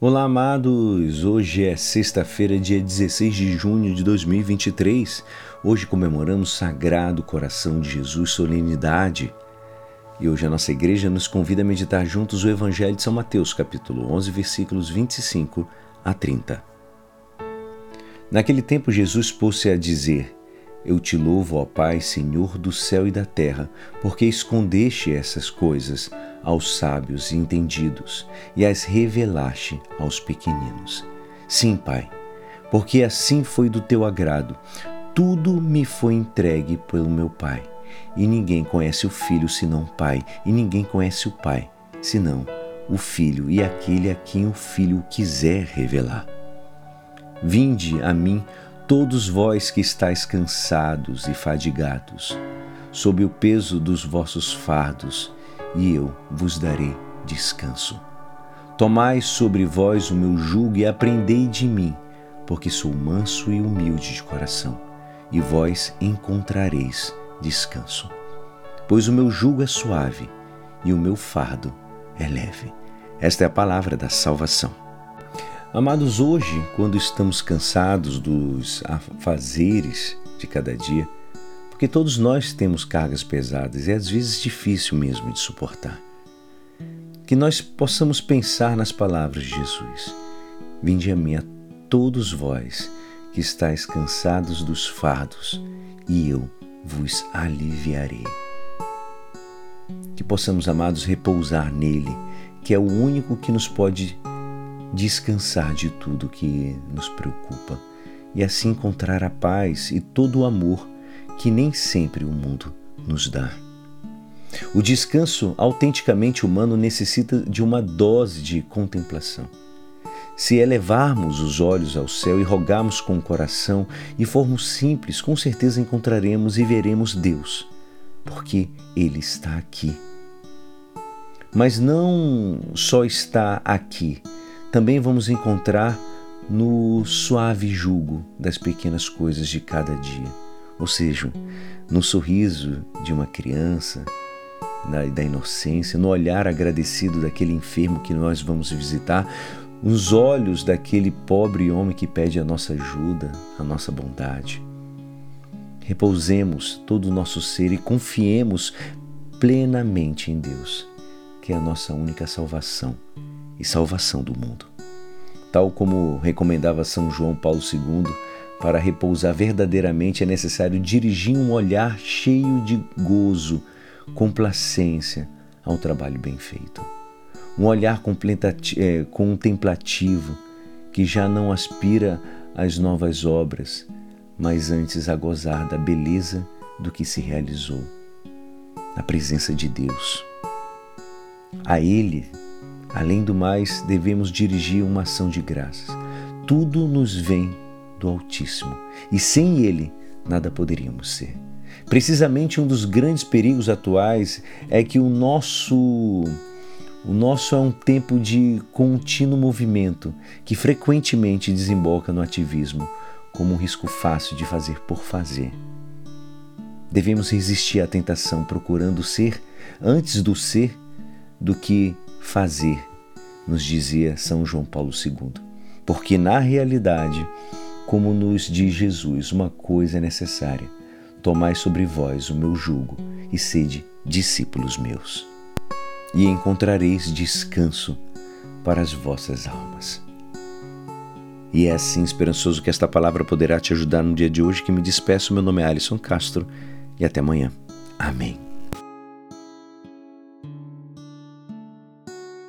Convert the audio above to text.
Olá, amados! Hoje é sexta-feira, dia 16 de junho de 2023. Hoje comemoramos Sagrado Coração de Jesus, solenidade. E hoje a nossa igreja nos convida a meditar juntos o Evangelho de São Mateus, capítulo 11, versículos 25 a 30. Naquele tempo, Jesus pôs-se a dizer: Eu te louvo, ó Pai, Senhor do céu e da terra, porque escondeste essas coisas aos sábios e entendidos e as revelaste aos pequeninos. Sim, Pai, porque assim foi do teu agrado. Tudo me foi entregue pelo meu Pai. E ninguém conhece o Filho senão o Pai, e ninguém conhece o Pai senão o Filho e aquele a quem o Filho quiser revelar. Vinde a mim, todos vós que estáis cansados e fadigados, sob o peso dos vossos fardos, e eu vos darei descanso. Tomai sobre vós o meu jugo e aprendei de mim, porque sou manso e humilde de coração, e vós encontrareis descanso. Pois o meu jugo é suave e o meu fardo é leve. Esta é a palavra da salvação. Amados, hoje, quando estamos cansados dos afazeres de cada dia, porque todos nós temos cargas pesadas e às vezes difícil mesmo de suportar. Que nós possamos pensar nas palavras de Jesus. Vinde a mim a todos vós que estáis cansados dos fardos, e eu vos aliviarei. Que possamos, amados, repousar nele, que é o único que nos pode descansar de tudo que nos preocupa e assim encontrar a paz e todo o amor que nem sempre o mundo nos dá. O descanso autenticamente humano necessita de uma dose de contemplação. Se elevarmos os olhos ao céu e rogarmos com o coração e formos simples, com certeza encontraremos e veremos Deus, porque Ele está aqui. Mas não só está aqui, também vamos encontrar no suave jugo das pequenas coisas de cada dia ou seja, no sorriso de uma criança, na, da inocência, no olhar agradecido daquele enfermo que nós vamos visitar, nos olhos daquele pobre homem que pede a nossa ajuda, a nossa bondade. Repousemos todo o nosso ser e confiemos plenamente em Deus, que é a nossa única salvação e salvação do mundo. Tal como recomendava São João Paulo II, para repousar verdadeiramente é necessário dirigir um olhar cheio de gozo, complacência ao trabalho bem feito. Um olhar é, contemplativo que já não aspira às novas obras, mas antes a gozar da beleza do que se realizou, na presença de Deus. A Ele, além do mais, devemos dirigir uma ação de graças. Tudo nos vem do Altíssimo, e sem Ele nada poderíamos ser. Precisamente um dos grandes perigos atuais é que o nosso o nosso é um tempo de contínuo movimento que frequentemente desemboca no ativismo como um risco fácil de fazer por fazer. Devemos resistir à tentação procurando ser antes do ser do que fazer, nos dizia São João Paulo II. Porque na realidade, como nos diz Jesus, uma coisa é necessária: tomai sobre vós o meu jugo e sede discípulos meus, e encontrareis descanso para as vossas almas. E é assim esperançoso que esta palavra poderá te ajudar no dia de hoje que me despeço. Meu nome é Alisson Castro e até amanhã. Amém.